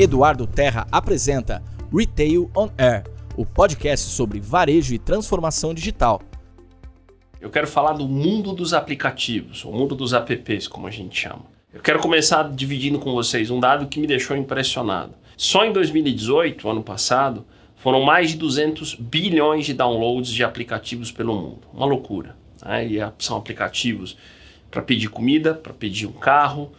Eduardo Terra apresenta Retail on Air, o podcast sobre varejo e transformação digital. Eu quero falar do mundo dos aplicativos, o mundo dos apps, como a gente chama. Eu quero começar dividindo com vocês um dado que me deixou impressionado. Só em 2018, ano passado, foram mais de 200 bilhões de downloads de aplicativos pelo mundo. Uma loucura. Né? E são aplicativos para pedir comida, para pedir um carro,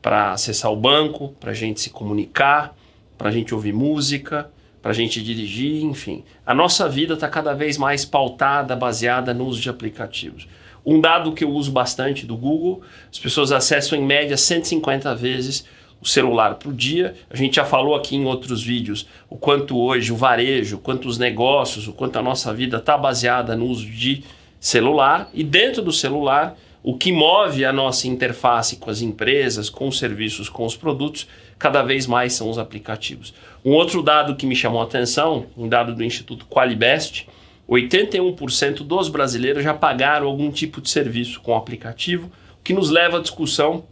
para acessar o banco, para a gente se comunicar, para a gente ouvir música, para a gente dirigir, enfim. A nossa vida está cada vez mais pautada, baseada no uso de aplicativos. Um dado que eu uso bastante do Google, as pessoas acessam em média 150 vezes o celular por dia. A gente já falou aqui em outros vídeos o quanto hoje o varejo, o quanto os negócios, o quanto a nossa vida está baseada no uso de celular. E dentro do celular, o que move a nossa interface com as empresas, com os serviços, com os produtos, cada vez mais são os aplicativos. Um outro dado que me chamou a atenção, um dado do Instituto Qualibest, 81% dos brasileiros já pagaram algum tipo de serviço com aplicativo, o que nos leva à discussão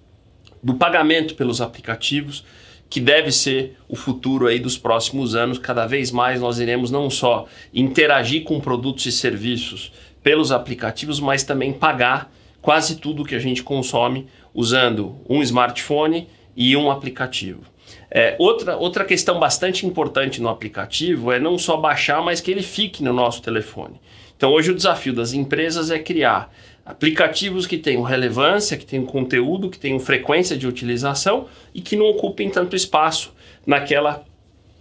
do pagamento pelos aplicativos, que deve ser o futuro aí dos próximos anos. Cada vez mais nós iremos não só interagir com produtos e serviços pelos aplicativos, mas também pagar quase tudo que a gente consome usando um smartphone e um aplicativo. É, outra, outra questão bastante importante no aplicativo é não só baixar, mas que ele fique no nosso telefone. Então, hoje o desafio das empresas é criar aplicativos que tenham relevância, que tenham conteúdo, que tenham frequência de utilização e que não ocupem tanto espaço naquela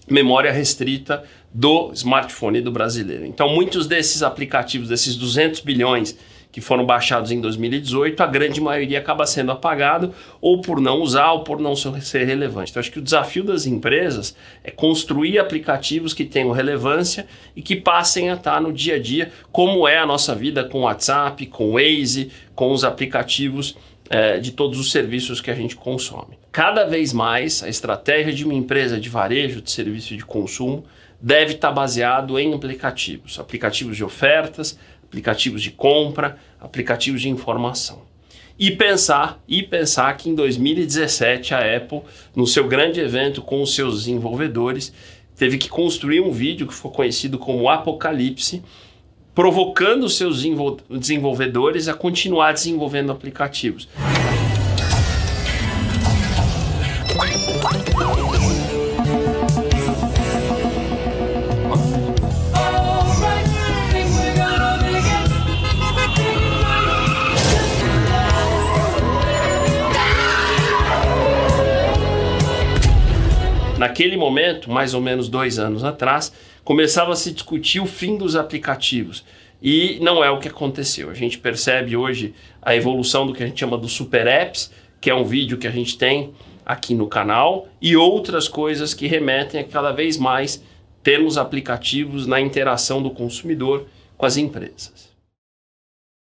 memória restrita do smartphone do brasileiro. Então, muitos desses aplicativos, desses 200 bilhões que foram baixados em 2018, a grande maioria acaba sendo apagado ou por não usar ou por não ser relevante. Então, acho que o desafio das empresas é construir aplicativos que tenham relevância e que passem a estar no dia a dia, como é a nossa vida com o WhatsApp, com o Waze, com os aplicativos é, de todos os serviços que a gente consome. Cada vez mais, a estratégia de uma empresa de varejo, de serviço de consumo, deve estar baseado em aplicativos, aplicativos de ofertas, aplicativos de compra, aplicativos de informação. E pensar, e pensar que em 2017 a Apple, no seu grande evento com os seus desenvolvedores, teve que construir um vídeo que foi conhecido como Apocalipse, provocando seus desenvolvedores a continuar desenvolvendo aplicativos. Naquele momento, mais ou menos dois anos atrás, começava a se discutir o fim dos aplicativos. E não é o que aconteceu. A gente percebe hoje a evolução do que a gente chama dos super apps, que é um vídeo que a gente tem aqui no canal, e outras coisas que remetem a cada vez mais termos aplicativos na interação do consumidor com as empresas.